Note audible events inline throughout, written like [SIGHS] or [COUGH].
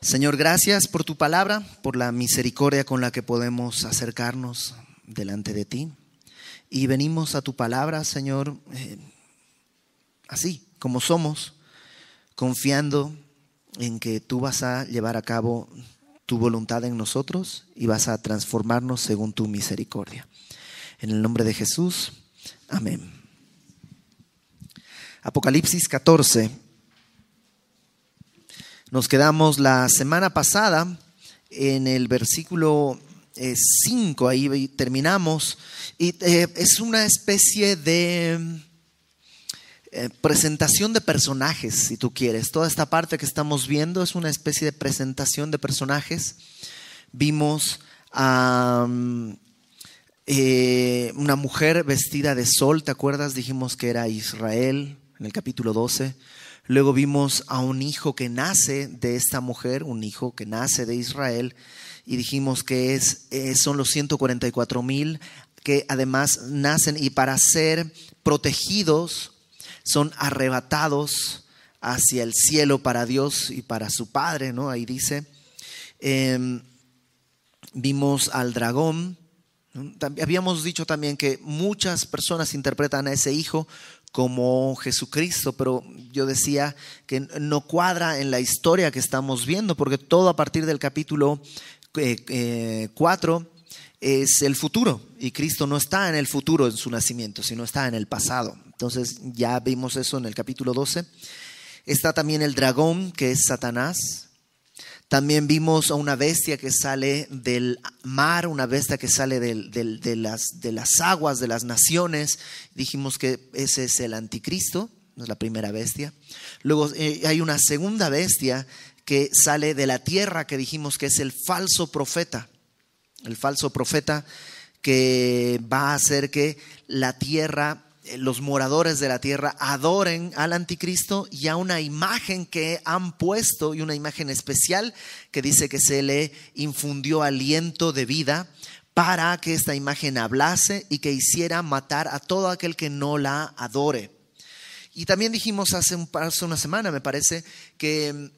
Señor, gracias por tu palabra, por la misericordia con la que podemos acercarnos delante de ti. Y venimos a tu palabra, Señor, eh, así como somos, confiando en que tú vas a llevar a cabo tu voluntad en nosotros y vas a transformarnos según tu misericordia. En el nombre de Jesús, amén. Apocalipsis 14 nos quedamos la semana pasada en el versículo 5, eh, ahí terminamos, y eh, es una especie de eh, presentación de personajes, si tú quieres. Toda esta parte que estamos viendo es una especie de presentación de personajes. Vimos a una mujer vestida de sol, ¿te acuerdas? Dijimos que era Israel en el capítulo 12. Luego vimos a un hijo que nace de esta mujer, un hijo que nace de Israel, y dijimos que es, eh, son los 144 mil que además nacen y para ser protegidos son arrebatados hacia el cielo para Dios y para su Padre, ¿no? Ahí dice. Em, vimos al dragón. Habíamos dicho también que muchas personas interpretan a ese hijo como Jesucristo, pero yo decía que no cuadra en la historia que estamos viendo, porque todo a partir del capítulo 4 eh, eh, es el futuro, y Cristo no está en el futuro en su nacimiento, sino está en el pasado. Entonces ya vimos eso en el capítulo 12. Está también el dragón, que es Satanás, también vimos a una bestia que sale del mar, una bestia que sale de, las, de las aguas, de las naciones. Dijimos que ese es el anticristo, no es la primera bestia. Luego eh, hay una segunda bestia que sale de la tierra, que dijimos que es el falso profeta. El falso profeta que va a hacer que la tierra los moradores de la tierra adoren al anticristo y a una imagen que han puesto y una imagen especial que dice que se le infundió aliento de vida para que esta imagen hablase y que hiciera matar a todo aquel que no la adore. Y también dijimos hace, un, hace una semana, me parece, que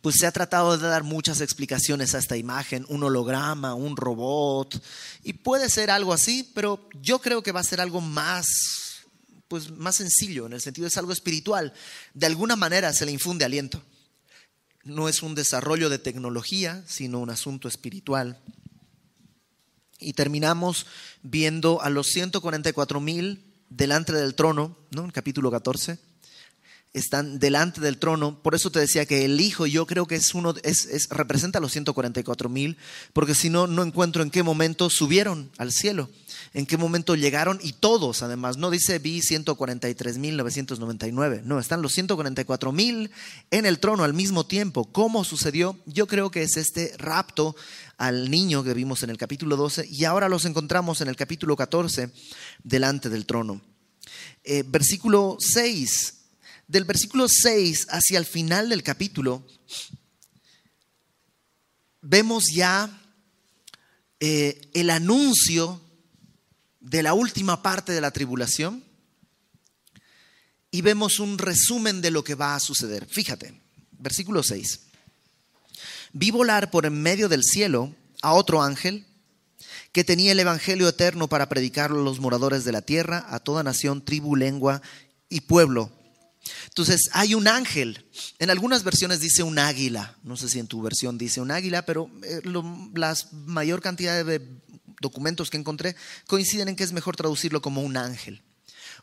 pues se ha tratado de dar muchas explicaciones a esta imagen, un holograma, un robot, y puede ser algo así, pero yo creo que va a ser algo más, pues más sencillo, en el sentido es algo espiritual. De alguna manera se le infunde aliento. No es un desarrollo de tecnología, sino un asunto espiritual. Y terminamos viendo a los 144 mil delante del trono, ¿no? En capítulo 14 están delante del trono. Por eso te decía que el Hijo yo creo que es uno, es, representa a los 144 mil, porque si no, no encuentro en qué momento subieron al cielo, en qué momento llegaron y todos además. No dice vi 143 mil 999, no, están los 144 mil en el trono al mismo tiempo. ¿Cómo sucedió? Yo creo que es este rapto al niño que vimos en el capítulo 12 y ahora los encontramos en el capítulo 14 delante del trono. Eh, versículo 6 del versículo 6 hacia el final del capítulo, vemos ya eh, el anuncio de la última parte de la tribulación y vemos un resumen de lo que va a suceder. Fíjate, versículo 6. Vi volar por en medio del cielo a otro ángel que tenía el Evangelio eterno para predicarlo a los moradores de la tierra, a toda nación, tribu, lengua y pueblo. Entonces hay un ángel. En algunas versiones dice un águila. No sé si en tu versión dice un águila, pero eh, la mayor cantidad de documentos que encontré coinciden en que es mejor traducirlo como un ángel.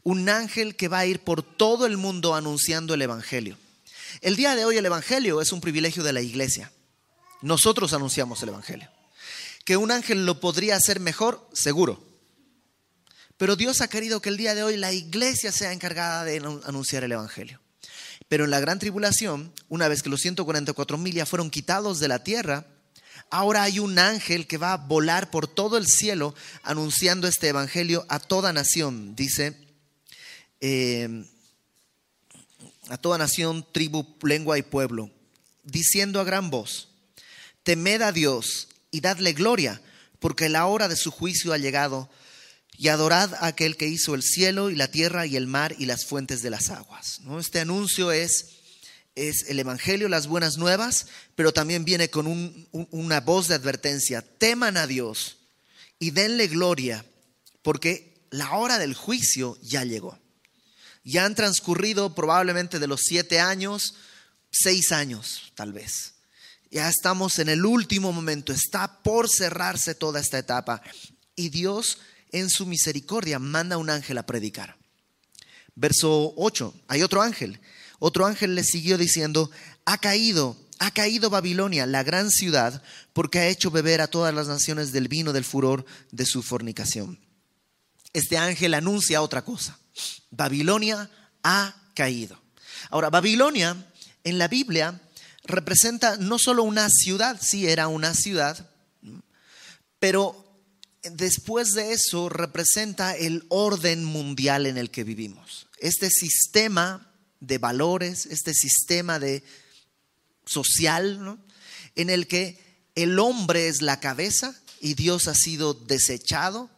Un ángel que va a ir por todo el mundo anunciando el Evangelio. El día de hoy el Evangelio es un privilegio de la iglesia. Nosotros anunciamos el Evangelio. Que un ángel lo podría hacer mejor, seguro. Pero Dios ha querido que el día de hoy la iglesia sea encargada de anunciar el Evangelio. Pero en la gran tribulación, una vez que los 144 mil ya fueron quitados de la tierra, ahora hay un ángel que va a volar por todo el cielo anunciando este Evangelio a toda nación. Dice, eh, a toda nación, tribu, lengua y pueblo, diciendo a gran voz, temed a Dios y dadle gloria, porque la hora de su juicio ha llegado y adorad a aquel que hizo el cielo y la tierra y el mar y las fuentes de las aguas. ¿no? Este anuncio es es el Evangelio, las buenas nuevas, pero también viene con una voz de advertencia. Teman a Dios y denle gloria, porque la hora del juicio ya llegó. Ya han transcurrido probablemente de los siete años, seis años tal vez. Ya estamos en el último momento, está por cerrarse toda esta etapa. Y Dios en su misericordia manda un ángel a predicar. Verso 8, hay otro ángel otro ángel le siguió diciendo, ha caído, ha caído Babilonia, la gran ciudad, porque ha hecho beber a todas las naciones del vino del furor de su fornicación. Este ángel anuncia otra cosa. Babilonia ha caído. Ahora, Babilonia en la Biblia representa no solo una ciudad, sí era una ciudad, pero después de eso representa el orden mundial en el que vivimos. Este sistema de valores, este sistema de social, en el que el hombre es la cabeza y Dios ha sido desechado,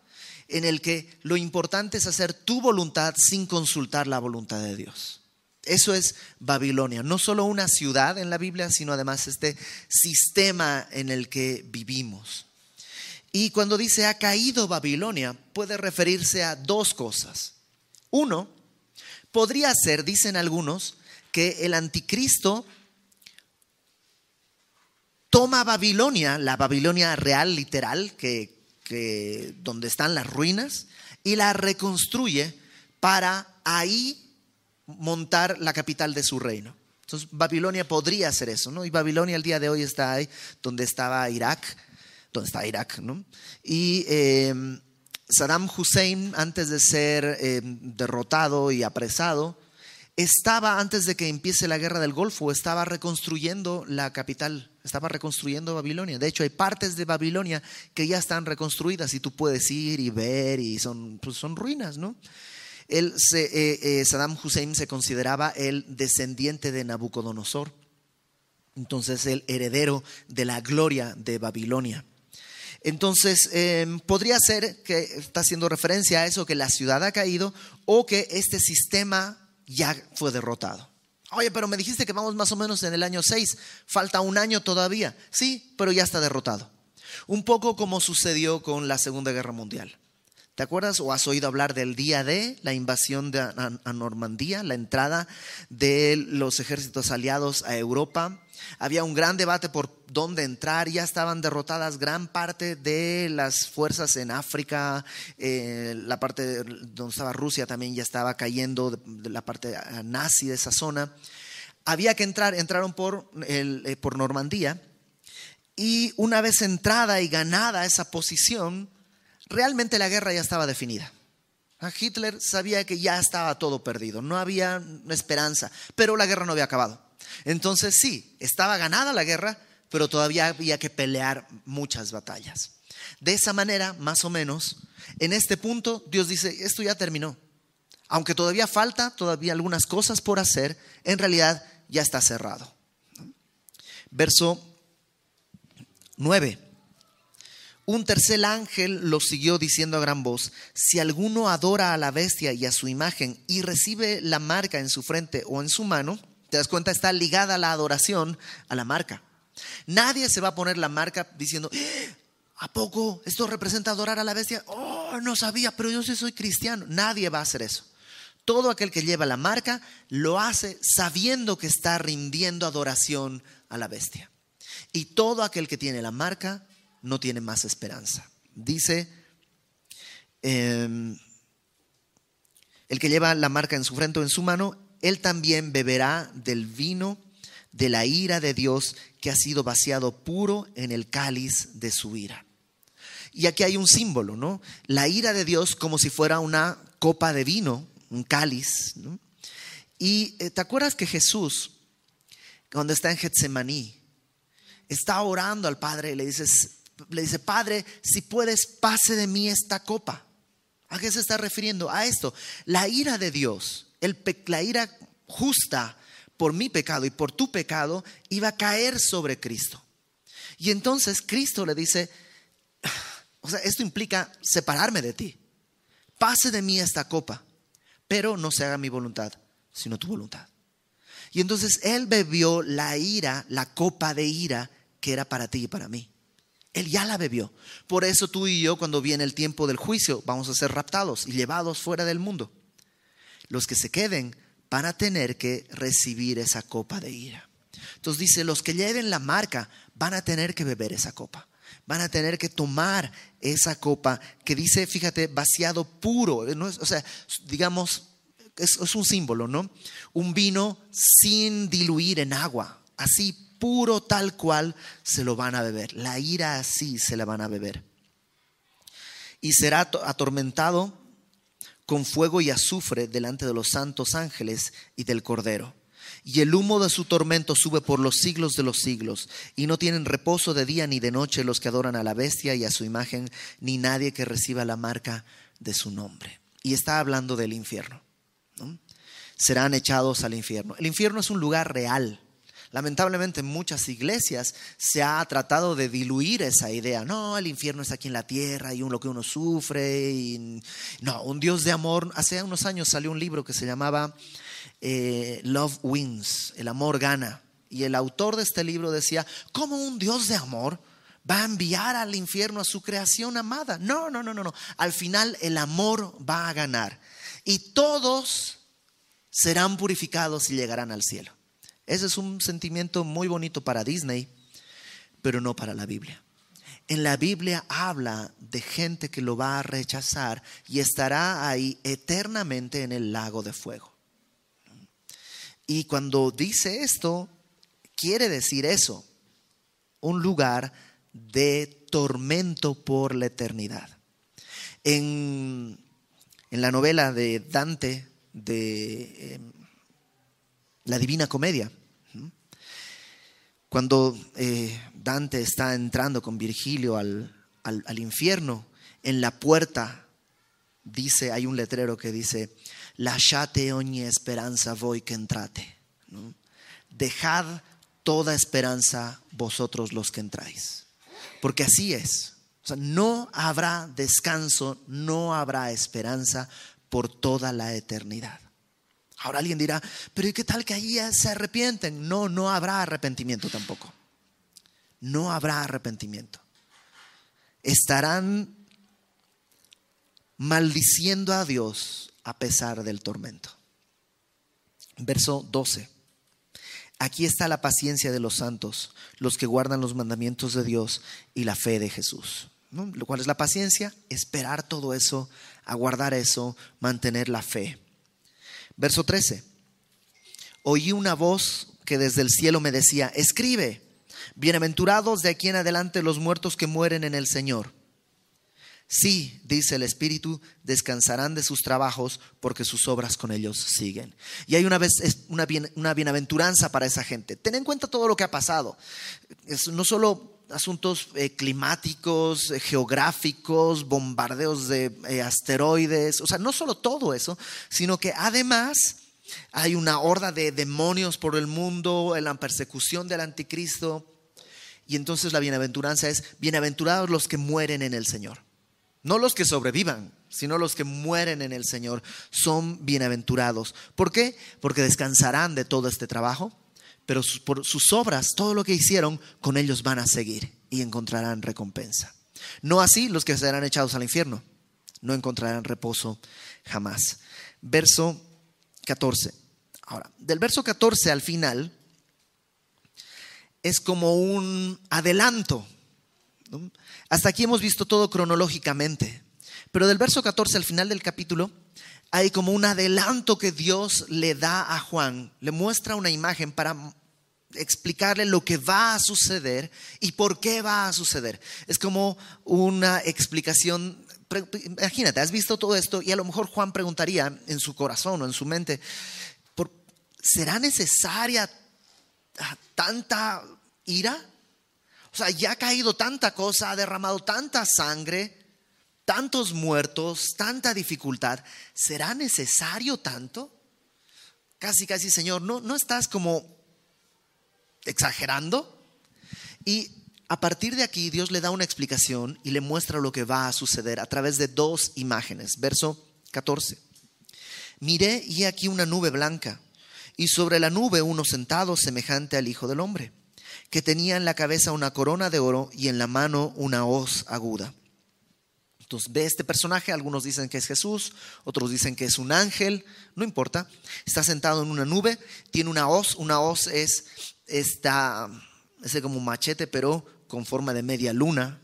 en el que lo importante es hacer tu voluntad sin consultar la voluntad de Dios. Eso es Babilonia, no solo una ciudad en la Biblia, sino además este sistema en el que vivimos. Y cuando dice ha caído Babilonia, puede referirse a dos cosas. Uno, Podría ser, dicen algunos, que el anticristo toma Babilonia, la Babilonia real, literal, que, donde están las ruinas, y la reconstruye para ahí montar la capital de su reino. Entonces, Babilonia podría ser eso, ¿no? Y Babilonia el día de hoy está ahí donde estaba Irak, está Irak, ¿no? Y eh, Saddam Hussein, antes de ser eh, derrotado y apresado, estaba, antes de que empiece la guerra del Golfo, estaba reconstruyendo la capital, estaba reconstruyendo Babilonia. De hecho, hay partes de Babilonia que ya están reconstruidas y tú puedes ir y ver y son, pues son ruinas, ¿no? Él eh, eh, Saddam Hussein se consideraba el descendiente de Nabucodonosor, entonces el heredero de la gloria de Babilonia. Entonces, em, podría ser que está haciendo referencia a eso, que la ciudad ha caído o que este sistema ya fue derrotado. Oye, pero me dijiste que vamos más o menos en el año 6, falta un año todavía. Sí, pero ya está derrotado. Un poco como sucedió con la Segunda Guerra Mundial. ¿Te acuerdas o has oído hablar del día de la invasión de a, Normandía, la entrada de los ejércitos aliados a Europa? Había un gran debate por dónde entrar, ya estaban derrotadas gran parte de las fuerzas en África, eh, la parte donde estaba Rusia también ya estaba cayendo, de, la parte nazi de esa zona. Había que entrar, entraron por, eh, por Normandía y una vez entrada y ganada esa posición, realmente la guerra ya estaba definida. Hitler sabía que ya estaba todo perdido, no había esperanza, pero la guerra no había acabado. Entonces sí, estaba ganada la guerra, pero todavía había que pelear muchas batallas. De esa manera, más o menos, en este punto Dios dice, esto ya terminó. Aunque todavía falta, todavía algunas cosas por hacer, en realidad ya está cerrado. Verso 9. Un tercer ángel lo siguió diciendo a gran voz, si alguno adora a la bestia y a su imagen y recibe la marca en su frente o en su mano, te das cuenta, está ligada la adoración a la marca. Nadie se va a poner la marca diciendo, ¡Eh! ¿a poco esto representa adorar a la bestia? Oh, no sabía, pero yo sí soy cristiano. Nadie va a hacer eso. Todo aquel que lleva la marca lo hace sabiendo que está rindiendo adoración a la bestia. Y todo aquel que tiene la marca no tiene más esperanza. Dice, em, el que lleva la marca en su frente o en su mano, él también beberá del vino de la ira de Dios que ha sido vaciado puro en el cáliz de su ira. Y aquí hay un símbolo, ¿no? La ira de Dios como si fuera una copa de vino, un cáliz. Y eh, te acuerdas que Jesús, cuando está en Getsemaní, está orando al Padre y le dices, le dice, Padre, si puedes, pase de mí esta copa. ¿A qué se está refiriendo? A esto. La ira de Dios, el, la ira justa por mi pecado y por tu pecado, iba a caer sobre Cristo. Y entonces Cristo le dice, [SIGHS] o sea, esto implica separarme de ti. Pase de mí esta copa, pero no se haga mi voluntad, sino tu voluntad. Y entonces Él bebió la ira, la copa de ira que era para ti y para mí. Él ya la bebió. Por eso tú y yo, cuando viene el tiempo del juicio, vamos a ser raptados y llevados fuera del mundo. Los que se queden van a tener que recibir esa copa de ira. Entonces dice, los que lleven la marca van a tener que beber esa copa. Van a tener que tomar esa copa que dice, fíjate, vaciado puro. o sea, digamos, es, es un símbolo, ¿no? Un vino sin diluir en agua. Así puro tal cual se lo van a beber. La ira así se la van a beber. Y será atormentado con fuego y azufre delante de los santos ángeles y del Cordero. Y el humo de su tormento sube por los siglos de los siglos, y no tienen reposo de día ni de noche los que adoran a la bestia y a su imagen, ni nadie que reciba la marca de su nombre. Y está hablando del infierno. Serán echados al infierno. El infierno es un lugar real Lamentablemente en muchas iglesias se ha tratado de diluir esa idea. No, el infierno es aquí en la tierra y lo que uno sufre. No, un Dios de amor. Hace unos años salió un libro que se llamaba eh, Love Wins, el amor gana. Y el autor de este libro decía, ¿cómo un Dios de amor va a enviar al infierno a su creación amada? No, no, no, no, no. Al final el amor va a ganar. Y todos serán purificados y llegarán al cielo. Ese es un sentimiento muy bonito para Disney, pero no para la Biblia. En la Biblia habla de gente que lo va a rechazar y estará ahí eternamente en el lago de fuego. Y cuando dice esto, quiere decir eso, un lugar de tormento por la eternidad. En, la novela de Dante, de em, la Divina Comedia. Cuando eh, Dante está entrando con Virgilio al, infierno, en la puerta dice, hay un letrero que dice, lasciate ogni esperanza voi que entrate. Dejad toda esperanza vosotros los que entráis. Porque así es. No habrá descanso, no habrá esperanza por toda la eternidad. Ahora alguien dirá, pero ¿y qué tal que ahí se arrepienten? No, no habrá arrepentimiento tampoco. No habrá arrepentimiento. Estarán maldiciendo a Dios a pesar del tormento. Verso 12. Aquí está la paciencia de los santos, los que guardan los mandamientos de Dios y la fe de Jesús. ¿Lo cual es la paciencia? Esperar todo eso, aguardar eso, mantener la fe. Verso 13. Oí una voz que desde el cielo me decía, escribe, bienaventurados de aquí en adelante los muertos que mueren en el Señor. Sí, dice el Espíritu, descansarán de sus trabajos porque sus obras con ellos siguen. Y hay una, vez, una, una bienaventuranza para esa gente. Ten en cuenta todo lo que ha pasado. Es no solo asuntos eh, climáticos, eh, geográficos, bombardeos de eh, asteroides, o sea, no solo todo eso, sino que además hay una horda de demonios por el mundo, en la persecución del anticristo, y entonces la bienaventuranza es, bienaventurados los que mueren en el Señor. No los que sobrevivan, sino los que mueren en el Señor son bienaventurados. ¿Por qué? Porque descansarán de todo este trabajo pero por sus obras, todo lo que hicieron, con ellos van a seguir y encontrarán recompensa. No así los que serán echados al infierno, no encontrarán reposo jamás. Verso 14. Ahora, del verso 14 al final es como un adelanto. Hasta aquí hemos visto todo cronológicamente, pero del verso 14 al final del capítulo hay como un adelanto que Dios le da a Juan, le muestra una imagen para explicarle lo que va a suceder y por qué va a suceder. Es como una explicación. Imagínate, has visto todo esto y a lo mejor Juan preguntaría en su corazón o en su mente, ¿será necesaria tanta ira? O sea, ya ha caído tanta cosa, ha derramado tanta sangre, tantos muertos, tanta dificultad. ¿Será necesario tanto? Casi, casi, Señor, ¿no, no estás como exagerando? Y a partir de aquí Dios le da una explicación y le muestra lo que va a suceder a través de dos imágenes. Verso 14. Miré y aquí una nube blanca y sobre la nube uno sentado semejante al Hijo del Hombre, que tenía en la cabeza una corona de oro y en la mano una hoz aguda. Entonces ve este personaje, algunos dicen que es Jesús, otros dicen que es un ángel, no importa. Está sentado en una nube, tiene una hoz, una hoz es esta, es como un machete, pero con forma de media luna,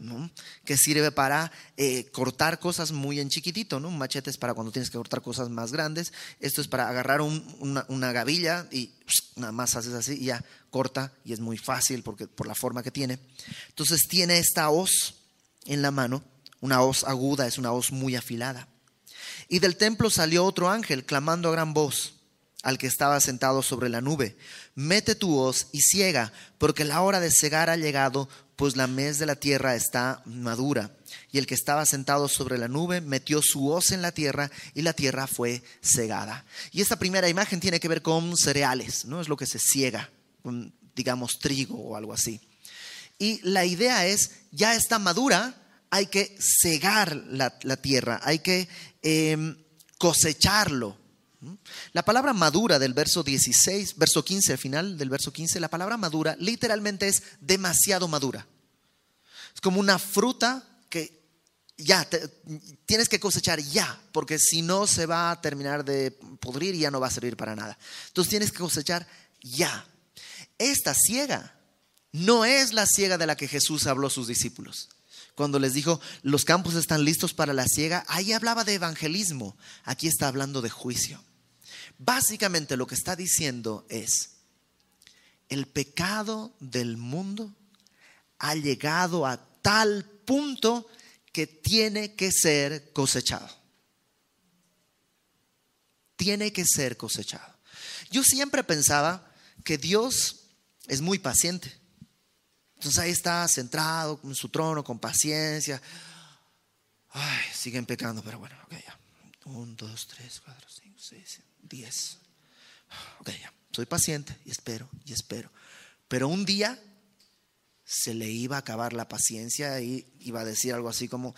que sirve para eh, cortar cosas muy en chiquitito. ¿no? Machete es para cuando tienes que cortar cosas más grandes. Esto es para agarrar una, gavilla y nada más haces así y ya corta y es muy fácil porque, por la forma que tiene. Entonces tiene esta hoz en la mano, una hoz aguda, es una hoz muy afilada. Y del templo salió otro ángel clamando a gran voz al que estaba sentado sobre la nube, mete tu hoz y ciega, porque la hora de cegar ha llegado, pues la mes de la tierra está madura. Y el que estaba sentado sobre la nube metió su hoz en la tierra y la tierra fue cegada. Y esta primera imagen tiene que ver con cereales, ¿no? Es lo que se ciega, digamos trigo o algo así. Y la idea es, ya está madura, hay que cegar la, tierra, hay que em, cosecharlo. La palabra madura del verso 16, verso 15, al final del verso 15, la palabra madura literalmente es demasiado madura. Es como una fruta que ya tienes que cosechar ya, porque si no se va a terminar de podrir y ya no va a servir para nada. Entonces tienes que cosechar ya. Esta ciega no es la ciega de la que Jesús habló a sus discípulos. Cuando les dijo, los campos están listos para la ciega, ahí hablaba de evangelismo, aquí está hablando de juicio. Básicamente lo que está diciendo es, el pecado del mundo ha llegado a tal punto que tiene que ser cosechado. Tiene que ser cosechado. Yo siempre pensaba que Dios es muy paciente. Entonces ahí está centrado en su trono, con paciencia. Ay, siguen pecando, pero bueno, ok, ya. Un, dos, tres, cuatro, cinco, seis. 10. Ok, ya. Soy paciente y espero y espero. Pero un día se le iba a acabar la paciencia y iba a decir algo así como,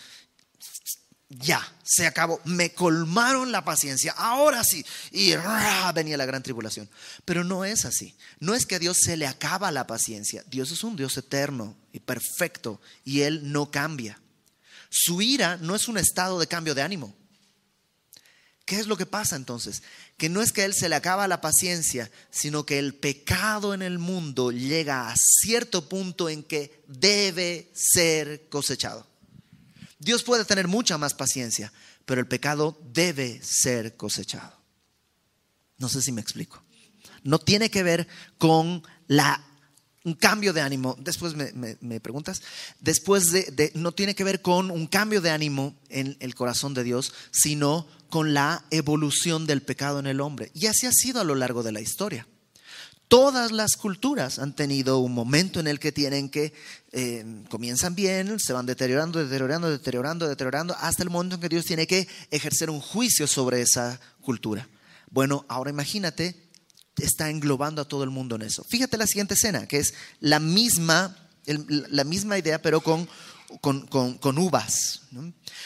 ya, se acabó, me colmaron la paciencia, ahora sí. Y venía la gran tribulación. Pero no es así. No es que a Dios se le acaba la paciencia. Dios es un Dios eterno y perfecto y Él no cambia. Su ira no es un estado de cambio de ánimo. ¿Qué es lo que pasa entonces? Que no es que a Él se le acaba la paciencia, sino que el pecado en el mundo llega a cierto punto en que debe ser cosechado. Dios puede tener mucha más paciencia, pero el pecado debe ser cosechado. No sé si me explico. No tiene que ver con la un cambio de ánimo, después me, preguntas, después de, no tiene que ver con un cambio de ánimo en el corazón de Dios, sino con la evolución del pecado en el hombre. Y así ha sido a lo largo de la historia. Todas las culturas han tenido un momento en el que tienen que, eh, comienzan bien, se van deteriorando, deteriorando, deteriorando, deteriorando, hasta el momento en que Dios tiene que ejercer un juicio sobre esa cultura. Bueno, ahora imagínate está englobando a todo el mundo en eso. Fíjate la siguiente escena, que es la misma, la misma idea, pero con, con, uvas.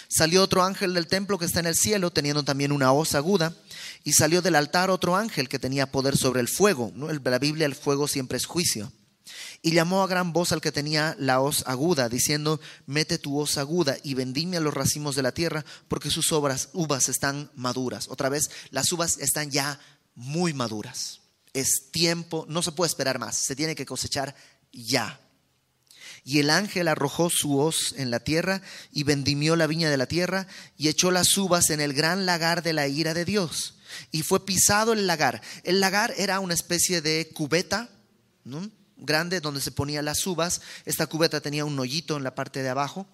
Salió otro ángel del templo que está en el cielo, teniendo también una hoz aguda, y salió del altar otro ángel que tenía poder sobre el fuego. La Biblia el fuego siempre es juicio. Y llamó a gran voz al que tenía la hoz aguda, diciendo, mete tu hoz aguda y vendime a los racimos de la tierra, porque sus obras, uvas están maduras. Otra vez, las uvas están ya muy maduras. Es tiempo, no se puede esperar más, se tiene que cosechar ya. Y el ángel arrojó su hoz en la tierra y vendimió la viña de la tierra y echó las uvas en el gran lagar de la ira de Dios. Y fue pisado el lagar. El lagar era una especie de cubeta grande donde se ponían las uvas. Esta cubeta tenía un hoyito en la parte de abajo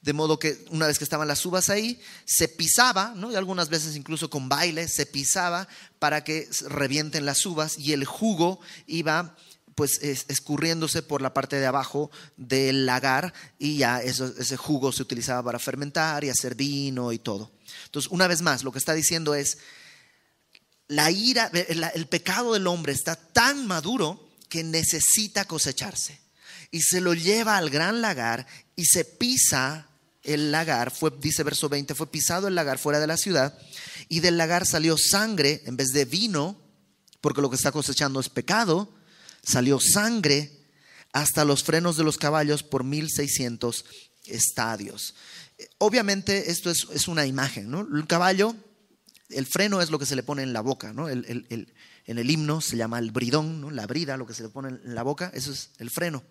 de modo que una vez que estaban las uvas ahí, se pisaba, ¿no? y algunas veces incluso con baile, se pisaba para que revienten las uvas y el jugo iba pues escurriéndose por la parte de abajo del lagar y ya ese jugo se utilizaba para fermentar y hacer vino y todo. Entonces, una vez más, lo que está diciendo es, la ira, el pecado del hombre está tan maduro que necesita cosecharse y se lo lleva al gran lagar y se pisa el lagar, fue, dice verso 20, fue pisado el lagar fuera de la ciudad y del lagar salió sangre en vez de vino porque lo que está cosechando es pecado, salió sangre hasta los frenos de los caballos por 1600 estadios. Obviamente esto es, una imagen, ¿no? El caballo, el freno es lo que se le pone en la boca, ¿no? en el himno se llama el bridón, ¿no? la brida, lo que se le pone en la boca, eso es el freno.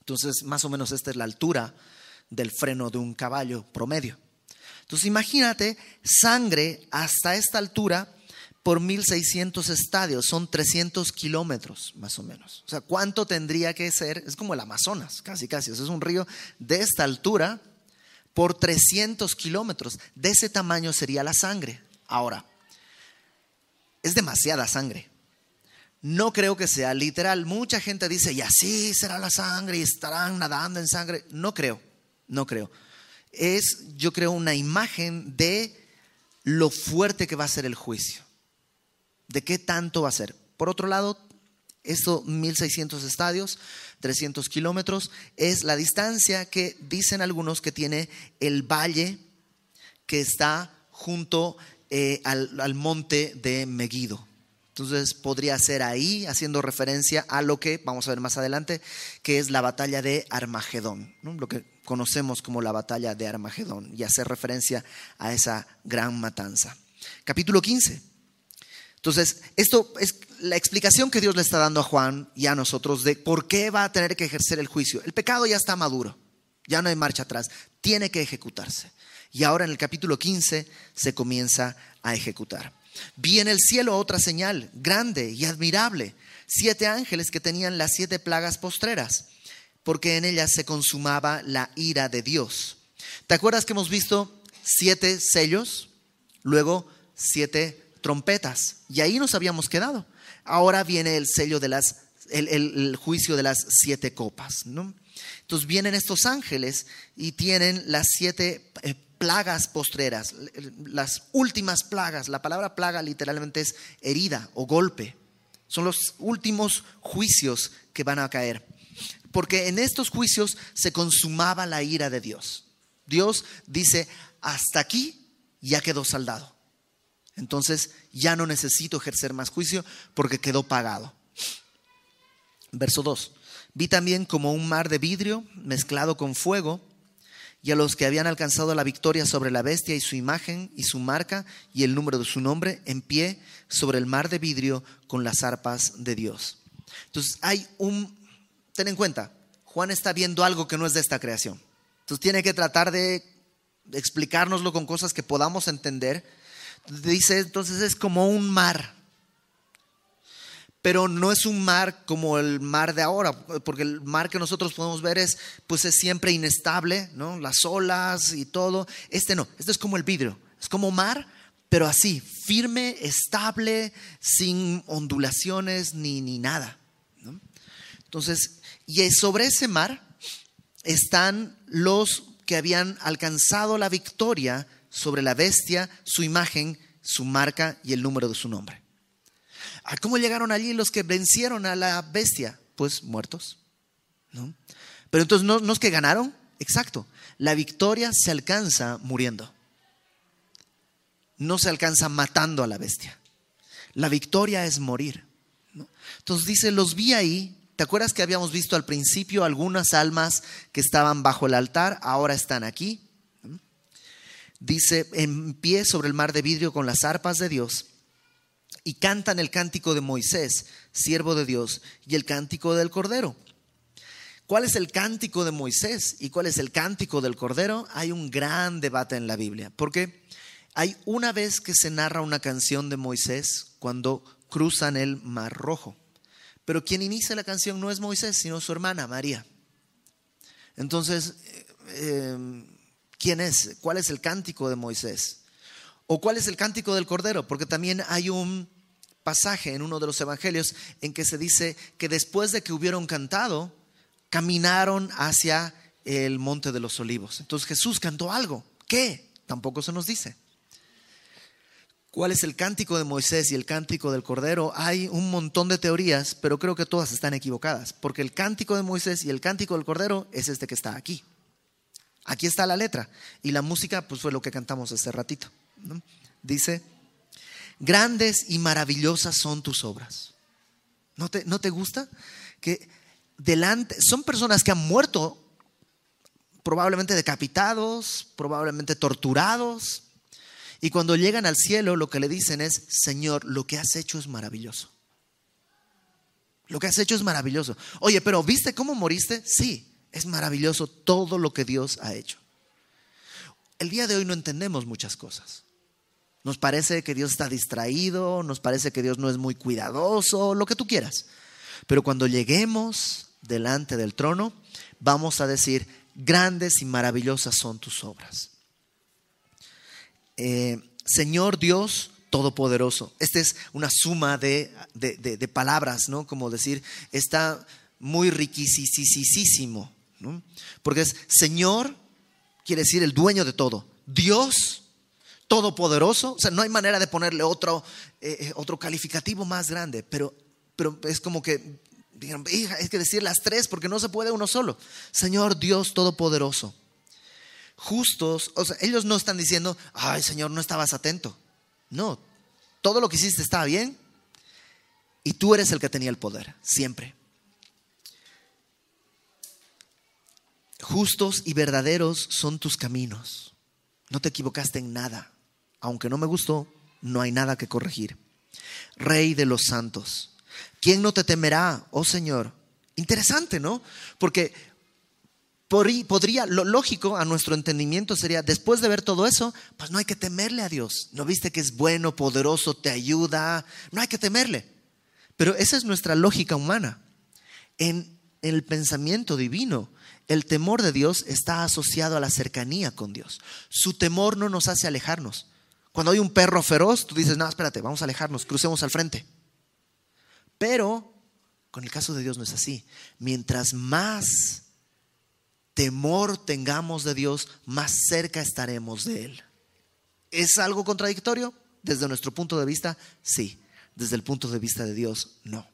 Entonces, más o menos esta es la altura del freno de un caballo promedio. Entonces, imagínate sangre hasta esta altura por 1600 estadios, son 300 kilómetros más o menos. O sea, ¿cuánto tendría que ser? Es como el Amazonas, casi, casi. O sea, es un río de esta altura por 300 kilómetros. De ese tamaño sería la sangre. Ahora, es demasiada sangre. No creo que sea literal. Mucha gente dice, y así será la sangre y estarán nadando en sangre. No creo, no creo. Es, yo creo, una imagen de lo fuerte que va a ser el juicio de qué tanto va a ser. Por otro lado, esto 1600 estadios, 300 kilómetros, es la distancia que dicen algunos que tiene el valle que está junto eh, al, al, monte de Megiddo. Entonces podría ser ahí haciendo referencia a lo que vamos a ver más adelante, que es la batalla de Armagedón, lo que conocemos como la batalla de Armagedón, y hacer referencia a esa gran matanza. Capítulo 15. Entonces, esto es la explicación que Dios le está dando a Juan y a nosotros de por qué va a tener que ejercer el juicio. El pecado ya está maduro, ya no hay marcha atrás, tiene que ejecutarse. Y ahora en el capítulo 15 se comienza a ejecutar. Vi en el cielo otra señal, grande y admirable, siete ángeles que tenían las siete plagas postreras, porque en ellas se consumaba la ira de Dios. ¿Te acuerdas que hemos visto siete sellos? Luego siete trompetas. Y ahí nos habíamos quedado. Ahora viene el sello de las, el, juicio de las siete copas. ¿no? Entonces vienen estos ángeles y tienen las siete eh, plagas postreras, las últimas plagas. La palabra plaga literalmente es herida o golpe. Son los últimos juicios que van a caer. Porque en estos juicios se consumaba la ira de Dios. Dios dice, hasta aquí ya quedó saldado. Entonces ya no necesito ejercer más juicio porque quedó pagado. Verso 2. Vi también como un mar de vidrio mezclado con fuego y a los que habían alcanzado la victoria sobre la bestia y su imagen y su marca y el número de su nombre en pie sobre el mar de vidrio con las arpas de Dios. Entonces hay un, ten en cuenta, Juan está viendo algo que no es de esta creación. Entonces tiene que tratar de explicárnoslo con cosas que podamos entender Dice, entonces es como un mar. Pero no es un mar como el mar de ahora, porque el mar que nosotros podemos ver es, pues es siempre inestable, ¿no? Las olas y todo. Este no, este es como el vidrio. Es como mar, pero así, firme, estable, sin ondulaciones ni, ni nada. Entonces, y sobre ese mar están los que habían alcanzado la victoria sobre la bestia, su imagen, su marca y el número de su nombre. ¿Cómo llegaron allí los que vencieron a la bestia? Pues muertos. ¿no? Pero entonces, ¿no, ¿no es que ganaron? Exacto. La victoria se alcanza muriendo. No se alcanza matando a la bestia. La victoria es morir. Entonces dice, los vi ahí. ¿Te acuerdas que habíamos visto al principio algunas almas que estaban bajo el altar? Ahora están aquí dice, en pie sobre el mar de vidrio con las arpas de Dios, y cantan el cántico de Moisés, siervo de Dios, y el cántico del Cordero. ¿Cuál es el cántico de Moisés y cuál es el cántico del Cordero? Hay un gran debate en la Biblia, porque hay una vez que se narra una canción de Moisés cuando cruzan el Mar Rojo, pero quien inicia la canción no es Moisés, sino su hermana María. Entonces, eh, quién es, cuál es el cántico de Moisés o cuál es el cántico del Cordero, porque también hay un pasaje en uno de los evangelios en que se dice que después de que hubieron cantado, caminaron hacia el monte de los olivos. Entonces Jesús cantó algo. ¿Qué? Tampoco se nos dice. ¿Cuál es el cántico de Moisés y el cántico del Cordero? Hay un montón de teorías, pero creo que todas están equivocadas, porque el cántico de Moisés y el cántico del Cordero es este que está aquí. Aquí está la letra. Y la música, pues fue lo que cantamos hace ratito. Dice, grandes y maravillosas son tus obras. ¿No te, no te gusta? Que delante, son personas que han muerto, probablemente decapitados, probablemente torturados, y cuando llegan al cielo lo que le dicen es, Señor, lo que has hecho es maravilloso. Lo que has hecho es maravilloso. Oye, pero ¿viste cómo moriste? Sí, es maravilloso todo lo que Dios ha hecho. El día de hoy no entendemos muchas cosas. Nos parece que Dios está distraído, nos parece que Dios no es muy cuidadoso, lo que tú quieras. Pero cuando lleguemos delante del trono, vamos a decir, grandes y maravillosas son tus obras. Eh, Señor Dios Todopoderoso. Esta es una suma de, de, palabras, ¿no? Como decir, está muy riquisísimo, Porque es Señor, quiere decir el dueño de todo. Dios Todopoderoso, o sea, no hay manera de ponerle otro, eh, eh, otro calificativo más grande, pero, pero es como que dijeron, hija, hay que decir las tres porque no se puede uno solo. Señor Dios Todopoderoso justos, ellos no están diciendo, ay Señor, no estabas atento. No, todo lo que hiciste estaba bien y tú eres el que tenía el poder, siempre. Justos y verdaderos son tus caminos. No te equivocaste en nada. Aunque no me gustó, no hay nada que corregir. Rey de los santos. ¿Quién no te temerá, oh Señor? Interesante, ¿no? Porque podría, lo lógico a nuestro entendimiento sería, después de ver todo eso, pues no hay que temerle a Dios. ¿No viste que es bueno, poderoso, te ayuda? No hay que temerle. Pero esa es nuestra lógica humana. En el pensamiento divino, el temor de Dios está asociado a la cercanía con Dios. Su temor no nos hace alejarnos. Cuando hay un perro feroz, tú dices, no, espérate, vamos a alejarnos, crucemos al frente. Pero con el caso de Dios no es así. Mientras más temor tengamos de Dios, más cerca estaremos de Él. ¿Es algo contradictorio? Desde nuestro punto de vista, sí. Desde el punto de vista de Dios, no.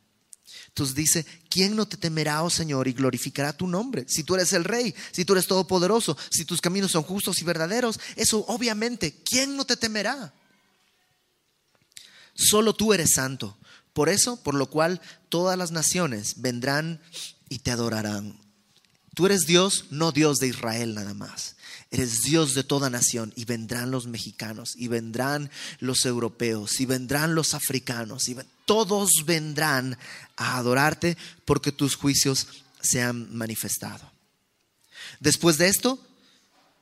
Entonces dice, ¿quién no te temerá, oh Señor, y glorificará tu nombre? Si tú eres el rey, si tú eres todopoderoso, si tus caminos son justos y verdaderos, eso obviamente, ¿quién no te temerá? Solo tú eres santo. Por eso, por lo cual, todas las naciones vendrán y te adorarán. Tú eres Dios, no Dios de Israel nada más. Eres Dios de toda nación y vendrán los mexicanos y vendrán los europeos y vendrán los africanos y todos vendrán a adorarte porque tus juicios se han manifestado. Después de esto,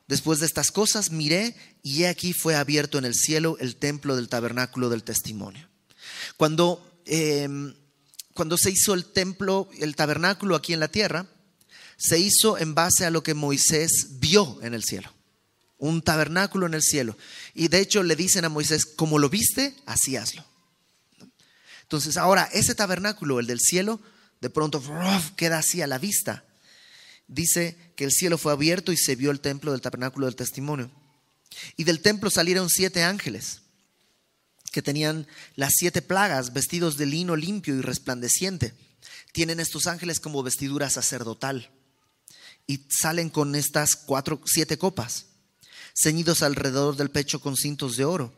después de estas cosas, miré y he aquí fue abierto en el cielo el templo del tabernáculo del testimonio. Cuando, em, cuando se hizo el templo, el tabernáculo aquí en la tierra, se hizo en base a lo que Moisés vio en el cielo, un tabernáculo en el cielo. Y de hecho le dicen a Moisés, como lo viste, así hazlo. Entonces ahora ese tabernáculo, el del cielo, de pronto queda así a la vista. Dice que el cielo fue abierto y se vio el templo del tabernáculo del testimonio. Y del templo salieron siete ángeles que tenían las siete plagas vestidos de lino limpio y resplandeciente. Tienen estos ángeles como vestidura sacerdotal y salen con estas cuatro, siete copas, ceñidos alrededor del pecho con cintos de oro.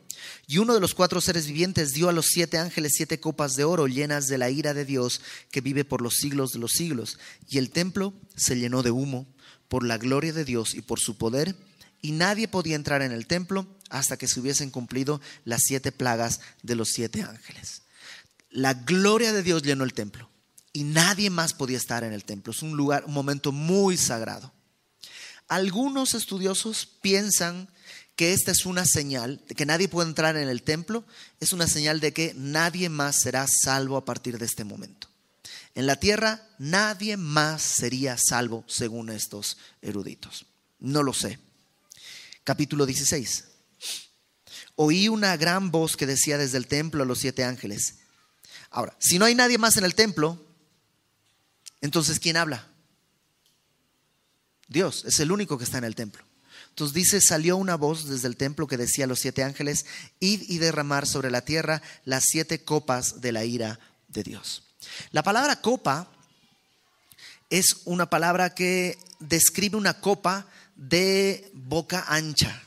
Y uno de los cuatro seres vivientes dio a los siete ángeles siete copas de oro llenas de la ira de Dios que vive por los siglos de los siglos. Y el templo se llenó de humo por la gloria de Dios y por su poder, y nadie podía entrar en el templo hasta que se hubiesen cumplido las siete plagas de los siete ángeles. La gloria de Dios llenó el templo y nadie más podía estar en el templo. Es un lugar, un momento muy sagrado. Algunos estudiosos piensan que esta es una señal de que nadie puede entrar en el templo, es una señal de que nadie más será salvo a partir de este momento. En la tierra nadie más sería salvo según estos eruditos. No lo sé. Capítulo 16. Oí una gran voz que decía desde el templo a los siete ángeles. Ahora, si no hay nadie más en el templo, entonces, ¿quién habla? Dios, es el único que está en el templo. Entonces dice, salió una voz desde el templo que decía a los siete ángeles, id y derramar sobre la tierra las siete copas de la ira de Dios. La palabra copa es una palabra que describe una copa de boca ancha.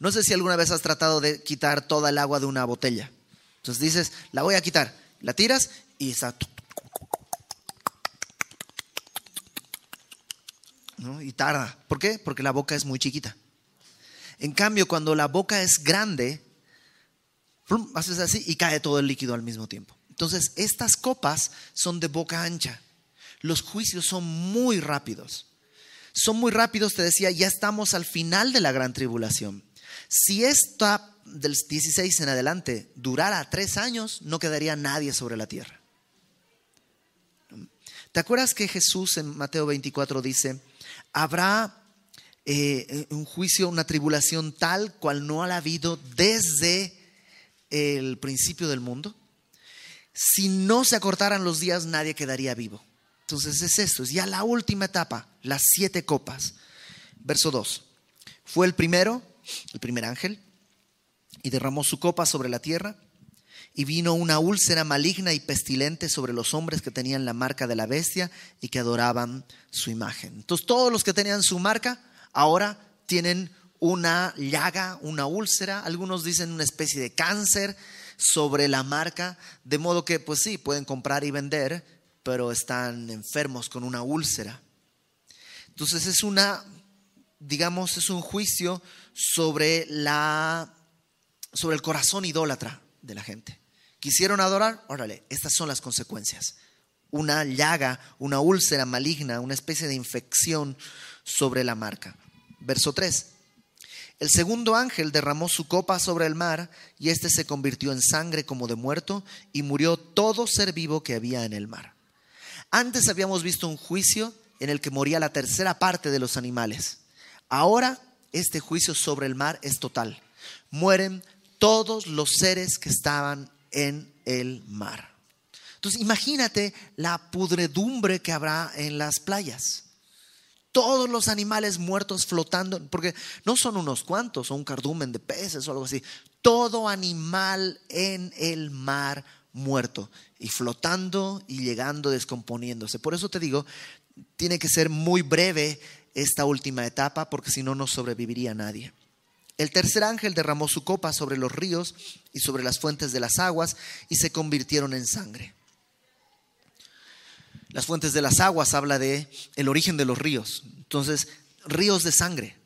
No sé si alguna vez has tratado de quitar toda el agua de una botella. Entonces dices, la voy a quitar, la tiras y está... Y tarda. ¿Por qué? Porque la boca es muy chiquita. En cambio, cuando la boca es grande, haces así y cae todo el líquido al mismo tiempo. Entonces, estas copas son de boca ancha. Los juicios son muy rápidos. Son muy rápidos, te decía, ya estamos al final de la gran tribulación. Si esta del 16 en adelante durara tres años, no quedaría nadie sobre la tierra. ¿Te acuerdas que Jesús en Mateo 24 dice, habrá eh, un juicio, una tribulación tal cual no ha habido desde el principio del mundo? Si no se acortaran los días, nadie quedaría vivo. Entonces es esto, es ya la última etapa, las siete copas. Verso 2. Fue el primero, el primer ángel, y derramó su copa sobre la tierra, y vino una úlcera maligna y pestilente sobre los hombres que tenían la marca de la bestia y que adoraban su imagen. Entonces todos los que tenían su marca ahora tienen una llaga, una úlcera, algunos dicen una especie de cáncer sobre la marca, de modo que pues sí, pueden comprar y vender, pero están enfermos con una úlcera. Entonces es una, digamos, es un juicio sobre la sobre el corazón idólatra de la gente. ¿Quisieron adorar? Órale, estas son las consecuencias. Una llaga, una úlcera maligna, una especie de infección sobre la marca. Verso 3. El segundo ángel derramó su copa sobre el mar y éste se convirtió en sangre como de muerto y murió todo ser vivo que había en el mar. Antes habíamos visto un juicio en el que moría la tercera parte de los animales. Ahora este juicio sobre el mar es total. Mueren todos los seres que estaban en el mar. Entonces imagínate la pudredumbre que habrá en las playas todos los animales muertos flotando, porque no son unos cuantos, o un cardumen de peces o algo así, todo animal en el mar muerto y flotando y llegando, descomponiéndose. Por eso te digo, tiene que ser muy breve esta última etapa, porque si no, no sobreviviría nadie. El tercer ángel derramó su copa sobre los ríos y sobre las fuentes de las aguas y se convirtieron en sangre. Las fuentes de las aguas habla de el origen de los ríos. Entonces, ríos de sangre.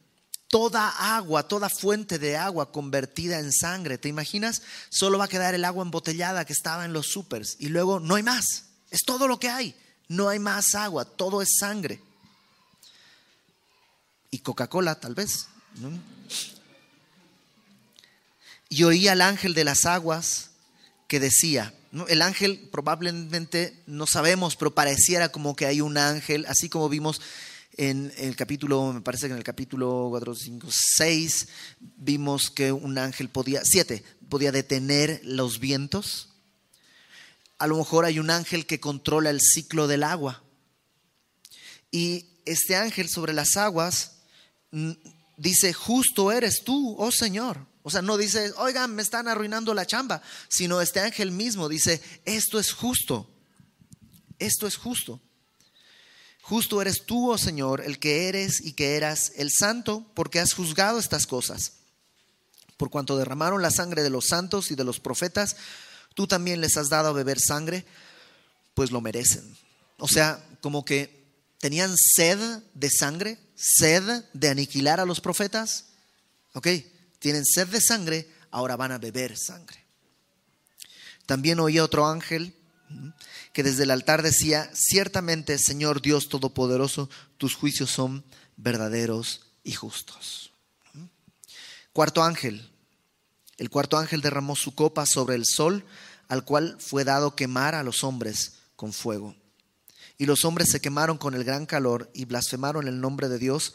Toda agua, toda fuente de agua convertida en sangre. ¿Te imaginas? Solo va a quedar el agua embotellada que estaba en los supers y luego no hay más. Es todo lo que hay. No hay más agua, todo es sangre. Y Coca-Cola, tal vez. Y oí al ángel de las aguas que decía, el ángel probablemente no sabemos, pero pareciera como que hay un ángel, así como vimos en el capítulo, me parece que en el capítulo 4, 5, 6, vimos que un ángel podía, 7, podía detener los vientos. A lo mejor hay un ángel que controla el ciclo del agua. Y este ángel sobre las aguas mm, dice, justo eres tú, oh Señor. O sea, no dice, oigan, me están arruinando la chamba, sino este ángel mismo dice, esto es justo, esto es justo. Justo eres tú, oh Señor, el que eres y que eras el santo, porque has juzgado estas cosas. Por cuanto derramaron la sangre de los santos y de los profetas, tú también les has dado a beber sangre, pues lo merecen. O sea, como que tenían sed de sangre, sed de aniquilar a los profetas. Ok, tienen sed de sangre, ahora van a beber sangre. También oí otro ángel que desde el altar decía, ciertamente Señor Dios Todopoderoso, tus juicios son verdaderos y justos. Cuarto ángel. El cuarto ángel derramó su copa sobre el sol, al cual fue dado quemar a los hombres con fuego. Y los hombres se quemaron con el gran calor y blasfemaron el nombre de Dios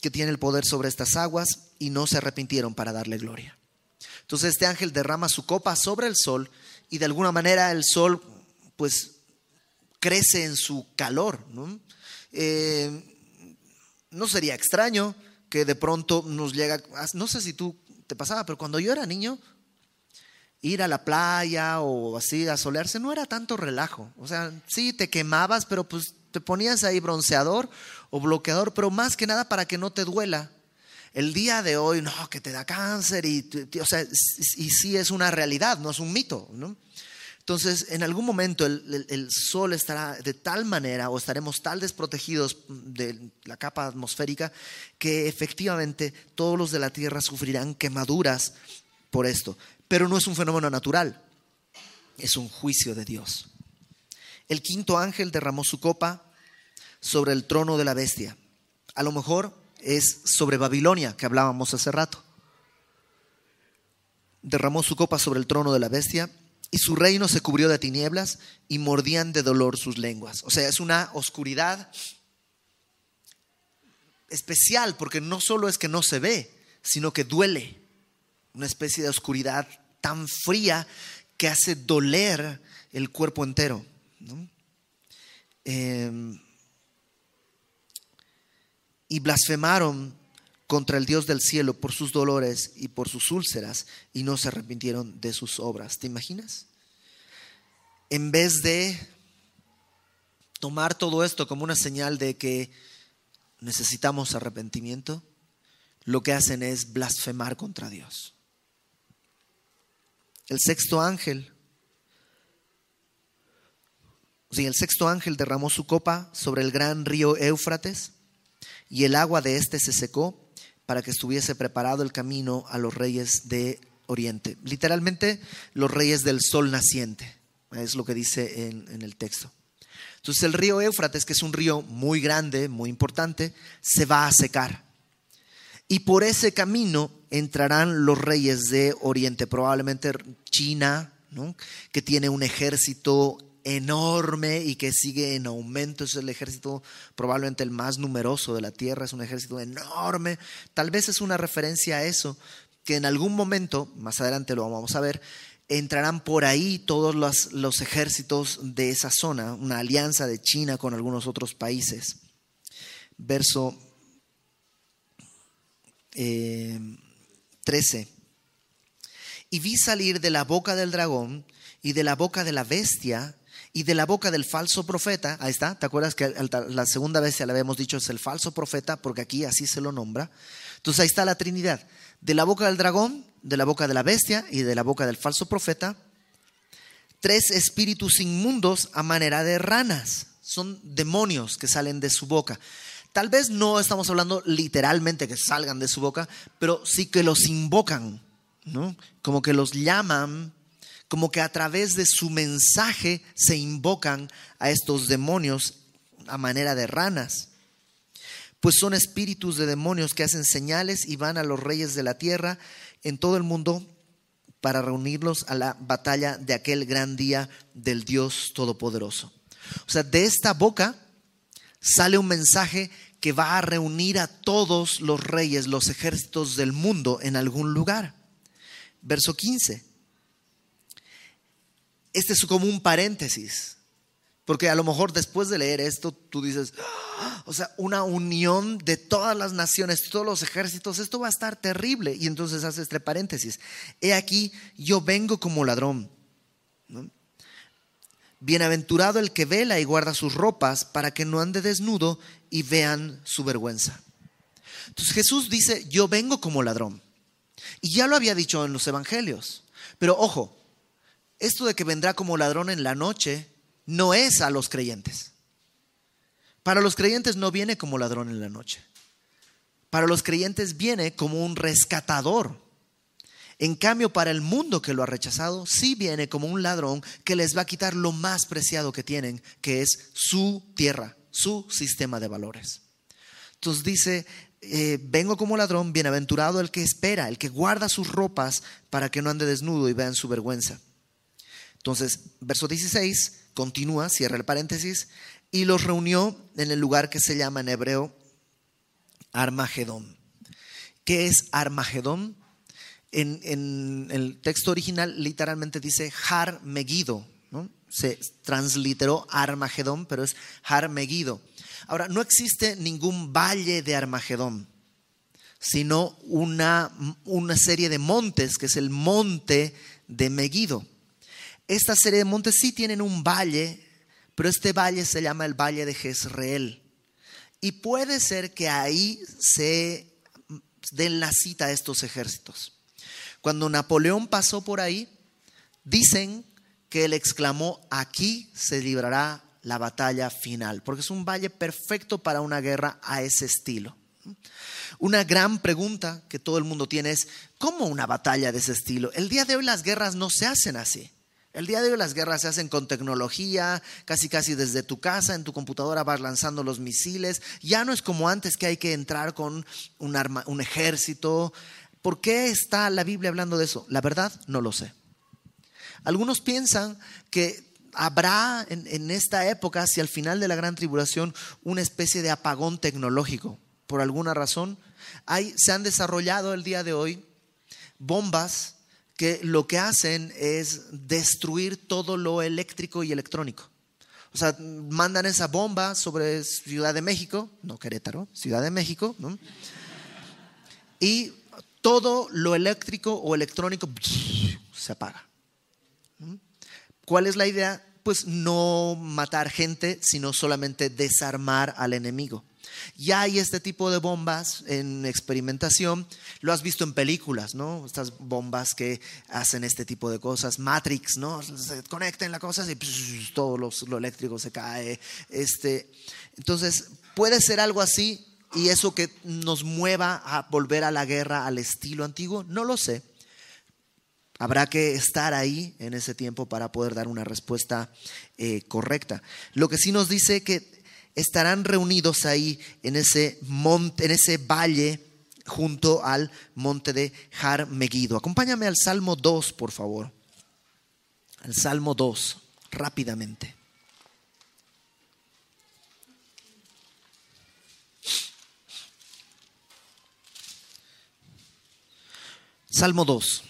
que tiene el poder sobre estas aguas y no se arrepintieron para darle gloria. Entonces este ángel derrama su copa sobre el sol y de alguna manera el sol pues crece en su calor. ¿no? Eh, no sería extraño que de pronto nos llega, no sé si tú te pasaba, pero cuando yo era niño, ir a la playa o así a solearse no era tanto relajo. O sea, sí te quemabas, pero pues te ponías ahí bronceador o bloqueador, pero más que nada para que no te duela. El día de hoy, no, que te da cáncer y, o sea, y sí es una realidad, no es un mito, ¿no? Entonces, en algún momento el, sol estará de tal manera o estaremos tal desprotegidos de la capa atmosférica que efectivamente todos los de la Tierra sufrirán quemaduras por esto. Pero no es un fenómeno natural, es un juicio de Dios. El quinto ángel derramó su copa sobre el trono de la bestia. A lo mejor es sobre Babilonia que hablábamos hace rato. Derramó su copa sobre el trono de la bestia y su reino se cubrió de tinieblas y mordían de dolor sus lenguas. O sea, es una oscuridad especial porque no solo es que no se ve, sino que duele. Una especie de oscuridad tan fría que hace doler el cuerpo entero. Em, y blasfemaron contra el Dios del cielo por sus dolores y por sus úlceras y no se arrepintieron de sus obras. ¿Te imaginas? En vez de tomar todo esto como una señal de que necesitamos arrepentimiento, lo que hacen es blasfemar contra Dios. El sexto ángel, el sexto ángel derramó su copa sobre el gran río Éufrates y el agua de éste se secó para que estuviese preparado el camino a los reyes de Oriente. Literalmente, los reyes del sol naciente, es lo que dice en, el texto. Entonces el río Éufrates, que es un río muy grande, muy importante, se va a secar. Y por ese camino entrarán los reyes de Oriente, probablemente China, que tiene un ejército enorme y que sigue en aumento. Es el ejército probablemente el más numeroso de la tierra, es un ejército enorme. Tal vez es una referencia a eso, que en algún momento, más adelante lo vamos a ver, entrarán por ahí todos los, ejércitos de esa zona, una alianza de China con algunos otros países. Verso 13. Eh, y vi salir de la boca del dragón y de la boca de la bestia y de la boca del falso profeta, ahí está, ¿te acuerdas que la segunda vez ya le habíamos dicho es el falso profeta, porque aquí así se lo nombra? Entonces ahí está la Trinidad, de la boca del dragón, de la boca de la bestia y de la boca del falso profeta, tres espíritus inmundos a manera de ranas, son demonios que salen de su boca. Tal vez no estamos hablando literalmente que salgan de su boca, pero sí que los invocan, ¿no? Como que los llaman como que a través de su mensaje se invocan a estos demonios a manera de ranas. Pues son espíritus de demonios que hacen señales y van a los reyes de la tierra en todo el mundo para reunirlos a la batalla de aquel gran día del Dios Todopoderoso. O sea, de esta boca sale un mensaje que va a reunir a todos los reyes, los ejércitos del mundo en algún lugar. Verso 15 este es como un paréntesis. Porque a lo mejor después de leer esto, tú dices, ah", o sea, una unión de todas las naciones, todos los ejércitos, esto va a estar terrible. Y entonces hace este paréntesis. He aquí, yo vengo como ladrón. Bienaventurado el que vela y guarda sus ropas para que no ande desnudo y vean su vergüenza. Entonces Jesús dice, yo vengo como ladrón. Y ya lo había dicho en los evangelios. Pero ojo, esto de que vendrá como ladrón en la noche no es a los creyentes. Para los creyentes no viene como ladrón en la noche. Para los creyentes viene como un rescatador. En cambio, para el mundo que lo ha rechazado, sí viene como un ladrón que les va a quitar lo más preciado que tienen, que es su tierra, su sistema de valores. Entonces dice, eh, vengo como ladrón, bienaventurado el que espera, el que guarda sus ropas para que no ande desnudo y vean su vergüenza. Entonces, verso 16 continúa, cierra el paréntesis, y los reunió en el lugar que se llama en hebreo Armagedón. ¿Qué es Armagedón? En, el texto original literalmente dice Har Megido, se transliteró Armagedón, pero es Har Megido. Ahora, no existe ningún valle de Armagedón, sino una, una serie de montes, que es el monte de Megido. Esta serie de montes sí tienen un valle, pero este valle se llama el Valle de Jezreel. Y puede ser que ahí se den la cita a estos ejércitos. Cuando Napoleón pasó por ahí, dicen que él exclamó, aquí se librará la batalla final, porque es un valle perfecto para una guerra a ese estilo. Una gran pregunta que todo el mundo tiene es, ¿cómo una batalla de ese estilo? El día de hoy las guerras no se hacen así. El día de hoy las guerras se hacen con tecnología, casi casi desde tu casa, en tu computadora vas lanzando los misiles. Ya no es como antes que hay que entrar con un, arma, un ejército. ¿Por qué está la Biblia hablando de eso? La verdad, no lo sé. Algunos piensan que habrá en, esta época, hacia el final de la gran tribulación, una especie de apagón tecnológico. Por alguna razón, hay, se han desarrollado el día de hoy bombas que lo que hacen es destruir todo lo eléctrico y electrónico. O sea, mandan esa bomba sobre Ciudad de México, no Querétaro, Ciudad de México, ¿no? y todo lo eléctrico o electrónico se apaga. ¿Cuál es la idea? Pues no matar gente, sino solamente desarmar al enemigo. Ya hay este tipo de bombas en experimentación. Lo has visto en películas, ¿no? Estas bombas que hacen este tipo de cosas. Matrix, ¿no? Se conectan las cosas y todo lo eléctrico se cae. Este, entonces, puede ser algo así y eso que nos mueva a volver a la guerra al estilo antiguo, no lo sé. Habrá que estar ahí en ese tiempo para poder dar una respuesta eh, correcta. Lo que sí nos dice que estarán reunidos ahí en ese monte, en ese valle junto al monte de Har Megido. Acompáñame al Salmo 2, por favor. Al Salmo 2, rápidamente. Salmo 2.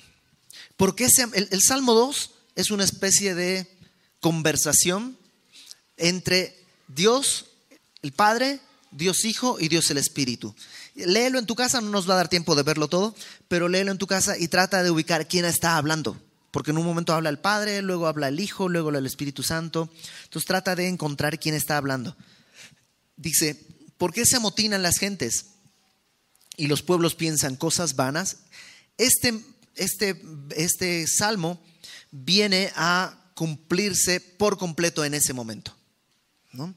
Porque el, el Salmo 2 es una especie de conversación entre Dios el Padre, Dios Hijo y Dios el Espíritu. Léelo en tu casa, no nos va a dar tiempo de verlo todo, pero léelo en tu casa y trata de ubicar quién está hablando. Porque en un momento habla el Padre, luego habla el Hijo, luego el Espíritu Santo. Entonces trata de encontrar quién está hablando. Dice, ¿por qué se amotinan las gentes y los pueblos piensan cosas vanas? Este, este, este salmo viene a cumplirse por completo en ese momento. ¿no?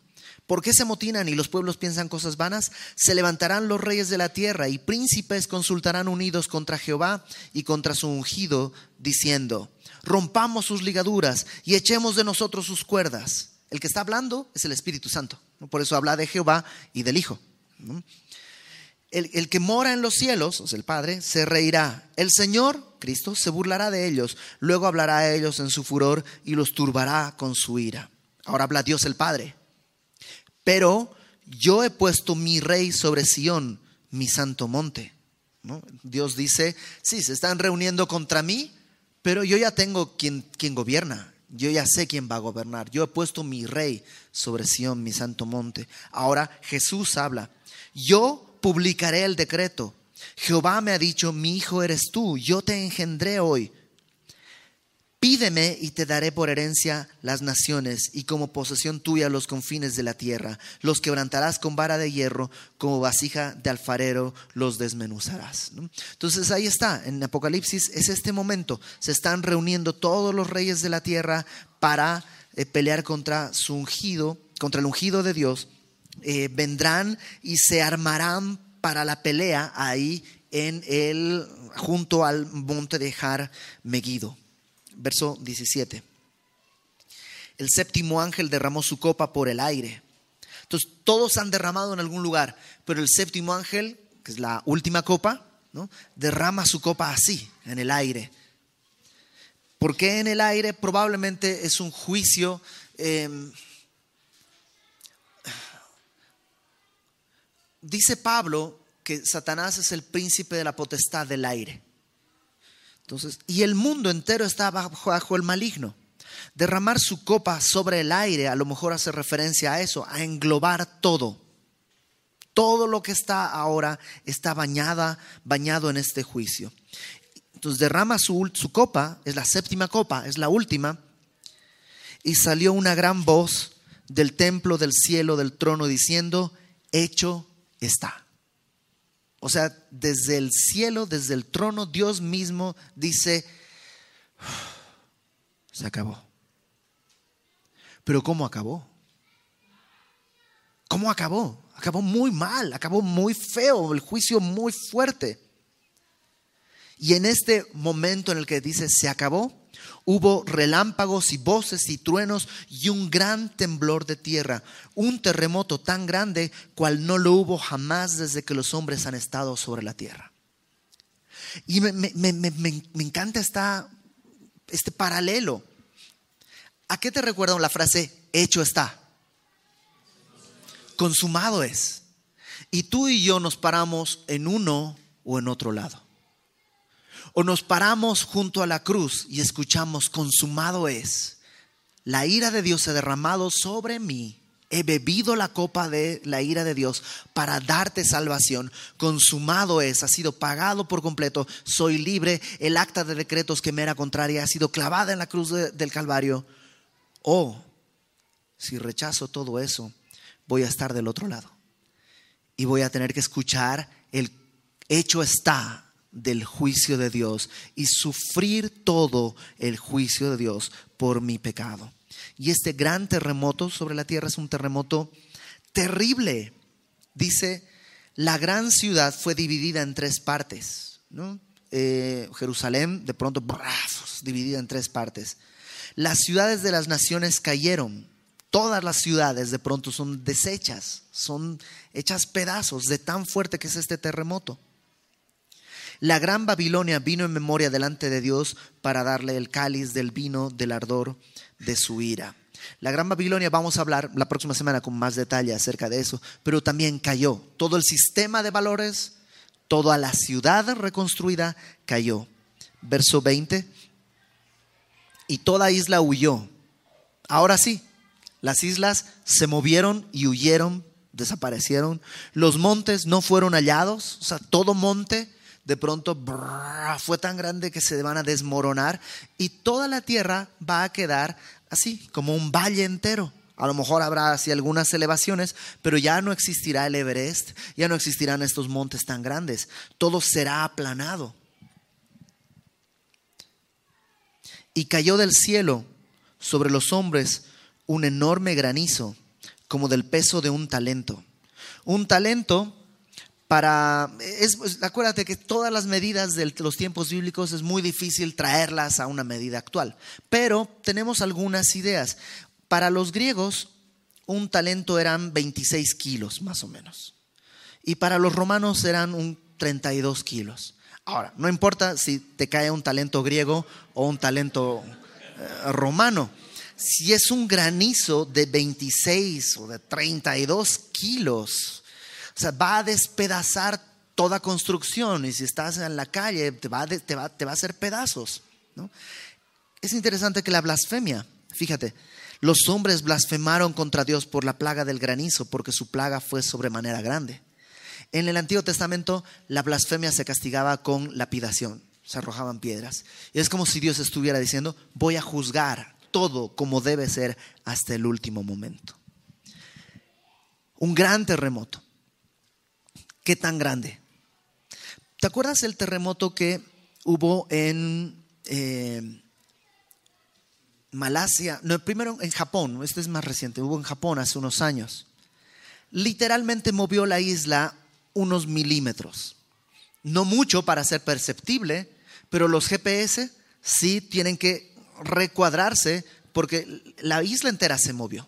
¿Por qué se amotinan y los pueblos piensan cosas vanas? Se levantarán los reyes de la tierra y príncipes consultarán unidos contra Jehová y contra su ungido, diciendo, rompamos sus ligaduras y echemos de nosotros sus cuerdas. El que está hablando es el Espíritu Santo. Por eso habla de Jehová y del Hijo. El, el, que mora en los cielos, o sea, el Padre, se reirá. El Señor, Cristo, se burlará de ellos. Luego hablará a ellos en su furor y los turbará con su ira. Ahora habla Dios el Padre pero yo he puesto mi rey sobre Sión, mi santo monte. Dios dice, sí, se están reuniendo contra mí, pero yo ya tengo quien, quien gobierna. Yo ya sé quién va a gobernar. Yo he puesto mi rey sobre Sión, mi santo monte. Ahora Jesús habla. Yo publicaré el decreto. Jehová me ha dicho, mi hijo eres tú, yo te engendré hoy. Pídeme y te daré por herencia las naciones y como posesión tuya los confines de la tierra. Los quebrantarás con vara de hierro, como vasija de alfarero los desmenuzarás. Entonces ahí está, en Apocalipsis es este momento. Se están reuniendo todos los reyes de la tierra para eh, pelear contra su ungido, contra el ungido de Dios. Eh, vendrán y se armarán para la pelea ahí en el, junto al monte de Har Megido verso 17. El séptimo ángel derramó su copa por el aire. Entonces, todos han derramado en algún lugar, pero el séptimo ángel, que es la última copa, ¿no? derrama su copa así, en el aire. ¿Por qué en el aire? Probablemente es un juicio. Em, dice Pablo que Satanás es el príncipe de la potestad del aire. Entonces, y el mundo entero está bajo, el maligno. Derramar su copa sobre el aire a lo mejor hace referencia a eso, a englobar todo. Todo lo que está ahora está bañada, bañado en este juicio. Entonces derrama su, su copa, es la séptima copa, es la última, y salió una gran voz del templo, del cielo, del trono, diciendo, hecho está. O sea, desde el cielo, desde el trono, Dios mismo dice, se acabó. Pero ¿cómo acabó? ¿Cómo acabó? Acabó muy mal, acabó muy feo, el juicio muy fuerte. Y en este momento en el que dice se acabó, hubo relámpagos y voces y truenos y un gran temblor de tierra, un terremoto tan grande cual no lo hubo jamás desde que los hombres han estado sobre la tierra. Y me, encanta esta, este paralelo. ¿A qué te recuerda la frase hecho está? Consumado es. Y tú y yo nos paramos en uno o en otro lado. O nos paramos junto a la cruz y escuchamos, consumado es. La ira de Dios se ha derramado sobre mí. He bebido la copa de la ira de Dios para darte salvación. Consumado es, ha sido pagado por completo. Soy libre. El acta de decretos que me era contraria ha sido clavada en la cruz del Calvario. O, si rechazo todo eso, voy a estar del otro lado. Y voy a tener que escuchar el hecho está del juicio de Dios y sufrir todo el juicio de Dios por mi pecado. Y este gran terremoto sobre la tierra es un terremoto terrible. Dice, la gran ciudad fue dividida en tres partes. Eh, Jerusalén, de pronto, dividida en tres partes. Las ciudades de las naciones cayeron. Todas las ciudades de pronto son deshechas, son hechas pedazos de tan fuerte que es este terremoto. La gran Babilonia vino en memoria delante de Dios para darle el cáliz del vino del ardor de su ira. La gran Babilonia, vamos a hablar la próxima semana con más detalle acerca de eso, pero también cayó. Todo el sistema de valores, toda la ciudad reconstruida cayó. Verso 20. Y toda isla huyó. Ahora sí, las islas se movieron y huyeron, desaparecieron. Los montes no fueron hallados, o sea, todo monte de pronto fue tan grande que se van a desmoronar y toda la tierra va a quedar así, como un valle entero. A lo mejor habrá así algunas elevaciones, pero ya no existirá el Everest, ya no existirán estos montes tan grandes. Todo será aplanado. Y cayó del cielo sobre los hombres un enorme granizo, como del peso de un talento. Un talento para, es, acuérdate que todas las medidas de los tiempos bíblicos es muy difícil traerlas a una medida actual, pero tenemos algunas ideas. Para los griegos, un talento eran 26 kilos más o menos, y para los romanos eran un 32 kilos. Ahora, no importa si te cae un talento griego o un talento eh, romano, si es un granizo de 26 o de 32 kilos, o sea, va a despedazar toda construcción y si estás en la calle te va, te va, te va a hacer pedazos. ¿no? Es interesante que la blasfemia, fíjate, los hombres blasfemaron contra Dios por la plaga del granizo porque su plaga fue sobremanera grande. En el Antiguo Testamento la blasfemia se castigaba con lapidación, se arrojaban piedras. Y es como si Dios estuviera diciendo, voy a juzgar todo como debe ser hasta el último momento. Un gran terremoto. ¿Qué tan grande? ¿Te acuerdas el terremoto que hubo en eh, Malasia? No, primero en Japón, este es más reciente, hubo en Japón hace unos años. Literalmente movió la isla unos milímetros. No mucho para ser perceptible, pero los GPS sí tienen que recuadrarse porque la isla entera se movió.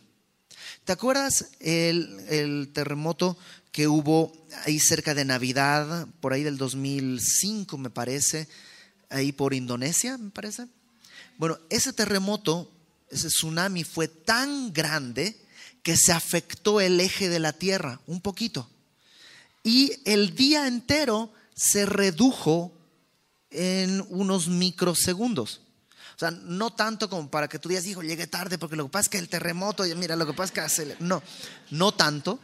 ¿Te acuerdas el, el terremoto que hubo ahí cerca de Navidad, por ahí del 2005 me parece, ahí por Indonesia, me parece. Bueno, ese terremoto, ese tsunami fue tan grande que se afectó el eje de la Tierra un poquito. Y el día entero se redujo en unos microsegundos. O sea, no tanto como para que tú digas, hijo, llegué tarde porque lo que pasa es que el terremoto, mira, lo que pasa es que hace... No, no tanto,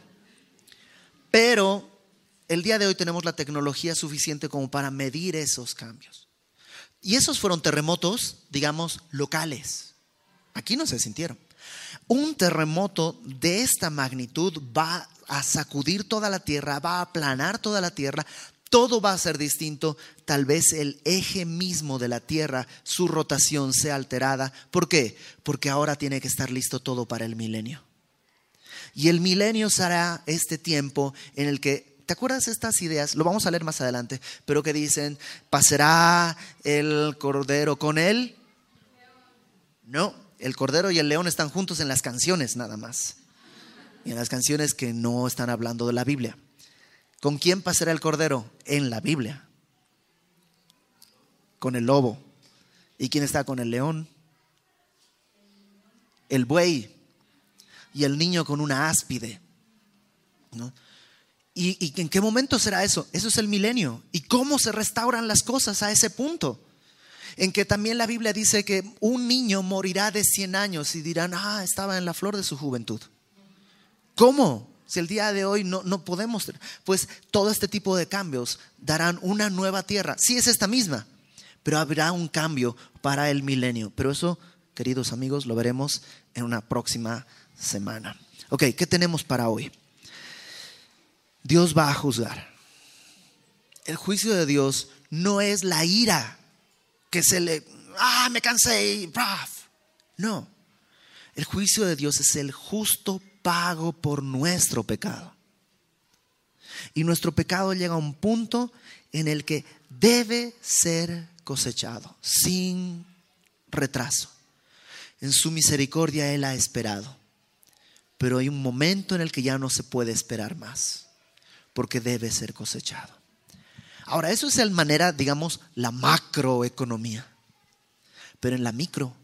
pero el día de hoy tenemos la tecnología suficiente como para medir esos cambios. Y esos fueron terremotos, digamos, locales. Aquí no se sintieron. Un terremoto de esta magnitud va a sacudir toda la tierra, va a aplanar toda la tierra, todo va a ser distinto. Tal vez el eje mismo de la Tierra, su rotación sea alterada. ¿Por qué? Porque ahora tiene que estar listo todo para el milenio. Y el milenio será este tiempo en el que, ¿te acuerdas estas ideas? Lo vamos a leer más adelante, pero que dicen, ¿pasará el cordero con él? No, el cordero y el león están juntos en las canciones nada más. Y en las canciones que no están hablando de la Biblia. ¿Con quién pasará el cordero? En la Biblia. Con el lobo. ¿Y quién está con el león? El buey. Y el niño con una áspide. ¿Y, ¿Y en qué momento será eso? Eso es el milenio. ¿Y cómo se restauran las cosas a ese punto? en que también la Biblia dice que un niño morirá de 100 años y dirán, ah, estaba en la flor de su juventud. ¿Cómo? Si el día de hoy no, no podemos, pues todo este tipo de cambios darán una nueva tierra. Sí es esta misma, pero habrá un cambio para el milenio. Pero eso, queridos amigos, lo veremos en una próxima semana. Ok, ¿qué tenemos para hoy? Dios va a juzgar. El juicio de Dios no es la ira que se le, ah, me cansé y, no. El juicio de Dios es el justo pago por nuestro pecado. Y nuestro pecado llega a un punto en el que debe ser cosechado sin retraso. En su misericordia Él ha esperado. Pero hay un momento en el que ya no se puede esperar más, porque debe ser cosechado. Ahora, eso es la manera, digamos, la macroeconomía. Pero en la micro,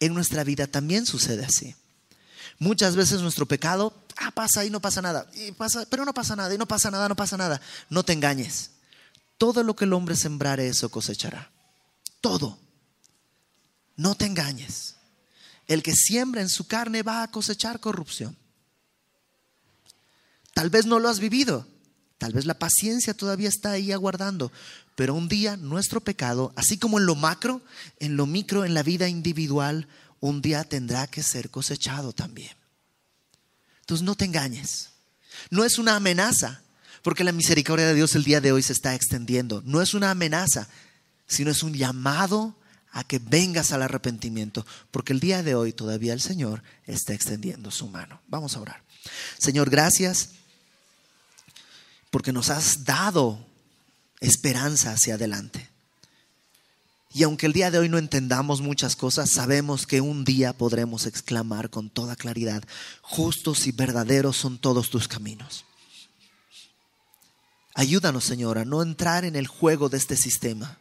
en nuestra vida también sucede así. Muchas veces nuestro pecado, ah, pasa y no pasa nada, pasa, pero no pasa nada, y no pasa nada, no pasa nada. No te engañes. Todo lo que el hombre sembrare, eso cosechará. Todo. No te engañes. El que siembra en su carne va a cosechar corrupción. Tal vez no lo has vivido, tal vez la paciencia todavía está ahí aguardando, pero un día nuestro pecado, así como en lo macro, en lo micro, en la vida individual, un día tendrá que ser cosechado también. Entonces no te engañes. No es una amenaza, porque la misericordia de Dios el día de hoy se está extendiendo. No es una amenaza, sino es un llamado a que vengas al arrepentimiento, porque el día de hoy todavía el Señor está extendiendo su mano. Vamos a orar. Señor, gracias porque nos has dado esperanza hacia adelante. Y aunque el día de hoy no entendamos muchas cosas, sabemos que un día podremos exclamar con toda claridad, justos y verdaderos son todos tus caminos. Ayúdanos, Señor, a no entrar en el juego de este sistema,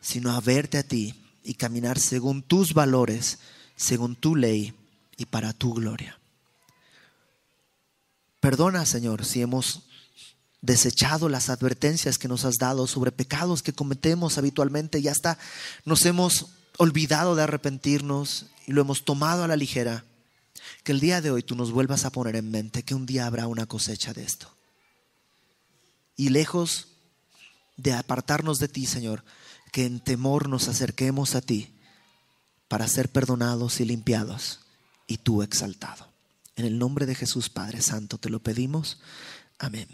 sino a verte a ti y caminar según tus valores, según tu ley y para tu gloria. Perdona, Señor, si hemos desechado las advertencias que nos has dado sobre pecados que cometemos habitualmente y hasta nos hemos olvidado de arrepentirnos y lo hemos tomado a la ligera. Que el día de hoy tú nos vuelvas a poner en mente que un día habrá una cosecha de esto. Y lejos de apartarnos de ti, Señor, que en temor nos acerquemos a ti para ser perdonados y limpiados y tú exaltado. En el nombre de Jesús Padre Santo te lo pedimos. Amén.